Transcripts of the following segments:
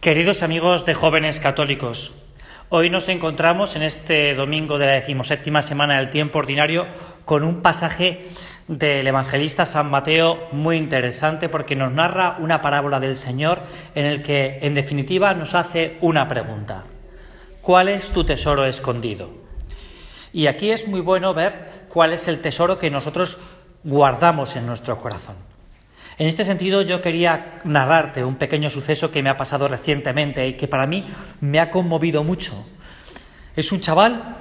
Queridos amigos de jóvenes católicos, hoy nos encontramos en este domingo de la decimoséptima semana del tiempo ordinario con un pasaje del evangelista San Mateo muy interesante porque nos narra una parábola del Señor en el que en definitiva nos hace una pregunta. ¿Cuál es tu tesoro escondido? Y aquí es muy bueno ver cuál es el tesoro que nosotros guardamos en nuestro corazón. En este sentido, yo quería narrarte un pequeño suceso que me ha pasado recientemente y que para mí me ha conmovido mucho. Es un chaval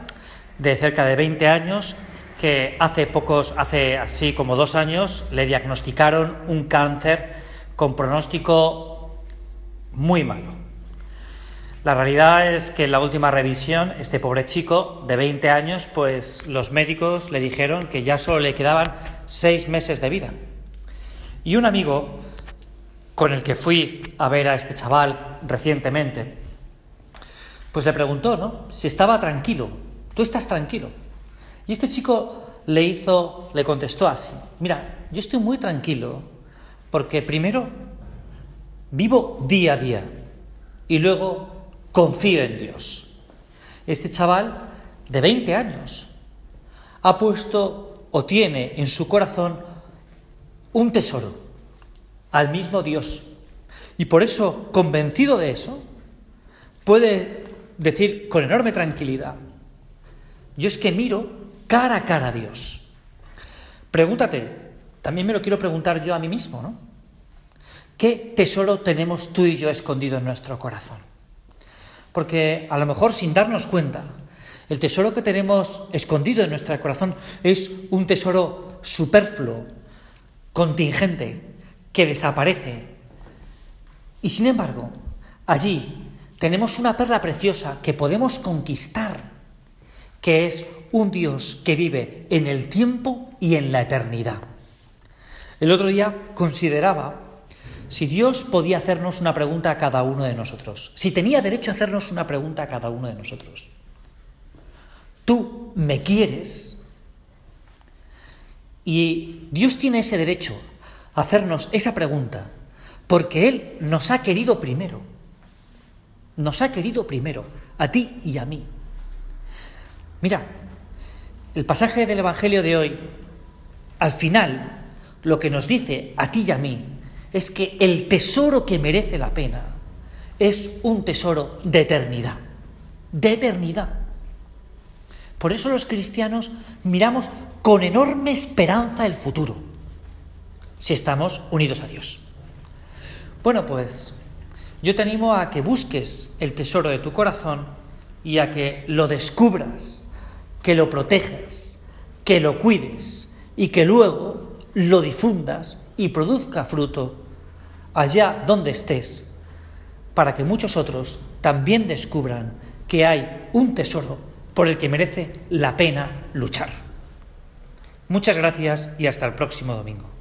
de cerca de 20 años que hace pocos, hace así como dos años, le diagnosticaron un cáncer con pronóstico muy malo. La realidad es que en la última revisión, este pobre chico de 20 años, pues los médicos le dijeron que ya solo le quedaban seis meses de vida. Y un amigo con el que fui a ver a este chaval recientemente, pues le preguntó, ¿no? Si estaba tranquilo. ¿Tú estás tranquilo? Y este chico le hizo, le contestó así, mira, yo estoy muy tranquilo porque primero vivo día a día y luego confío en Dios. Este chaval de 20 años ha puesto o tiene en su corazón un tesoro al mismo Dios. Y por eso, convencido de eso, puede decir con enorme tranquilidad, yo es que miro cara a cara a Dios. Pregúntate, también me lo quiero preguntar yo a mí mismo, ¿no? ¿Qué tesoro tenemos tú y yo escondido en nuestro corazón? Porque a lo mejor sin darnos cuenta, el tesoro que tenemos escondido en nuestro corazón es un tesoro superfluo, contingente que desaparece. Y sin embargo, allí tenemos una perla preciosa que podemos conquistar, que es un Dios que vive en el tiempo y en la eternidad. El otro día consideraba si Dios podía hacernos una pregunta a cada uno de nosotros, si tenía derecho a hacernos una pregunta a cada uno de nosotros. ¿Tú me quieres? Y Dios tiene ese derecho a hacernos esa pregunta, porque Él nos ha querido primero. Nos ha querido primero, a ti y a mí. Mira, el pasaje del Evangelio de hoy, al final, lo que nos dice a ti y a mí es que el tesoro que merece la pena es un tesoro de eternidad, de eternidad. Por eso los cristianos miramos con enorme esperanza el futuro, si estamos unidos a Dios. Bueno, pues yo te animo a que busques el tesoro de tu corazón y a que lo descubras, que lo protejas, que lo cuides y que luego lo difundas y produzca fruto allá donde estés, para que muchos otros también descubran que hay un tesoro por el que merece la pena luchar. Muchas gracias y hasta el próximo domingo.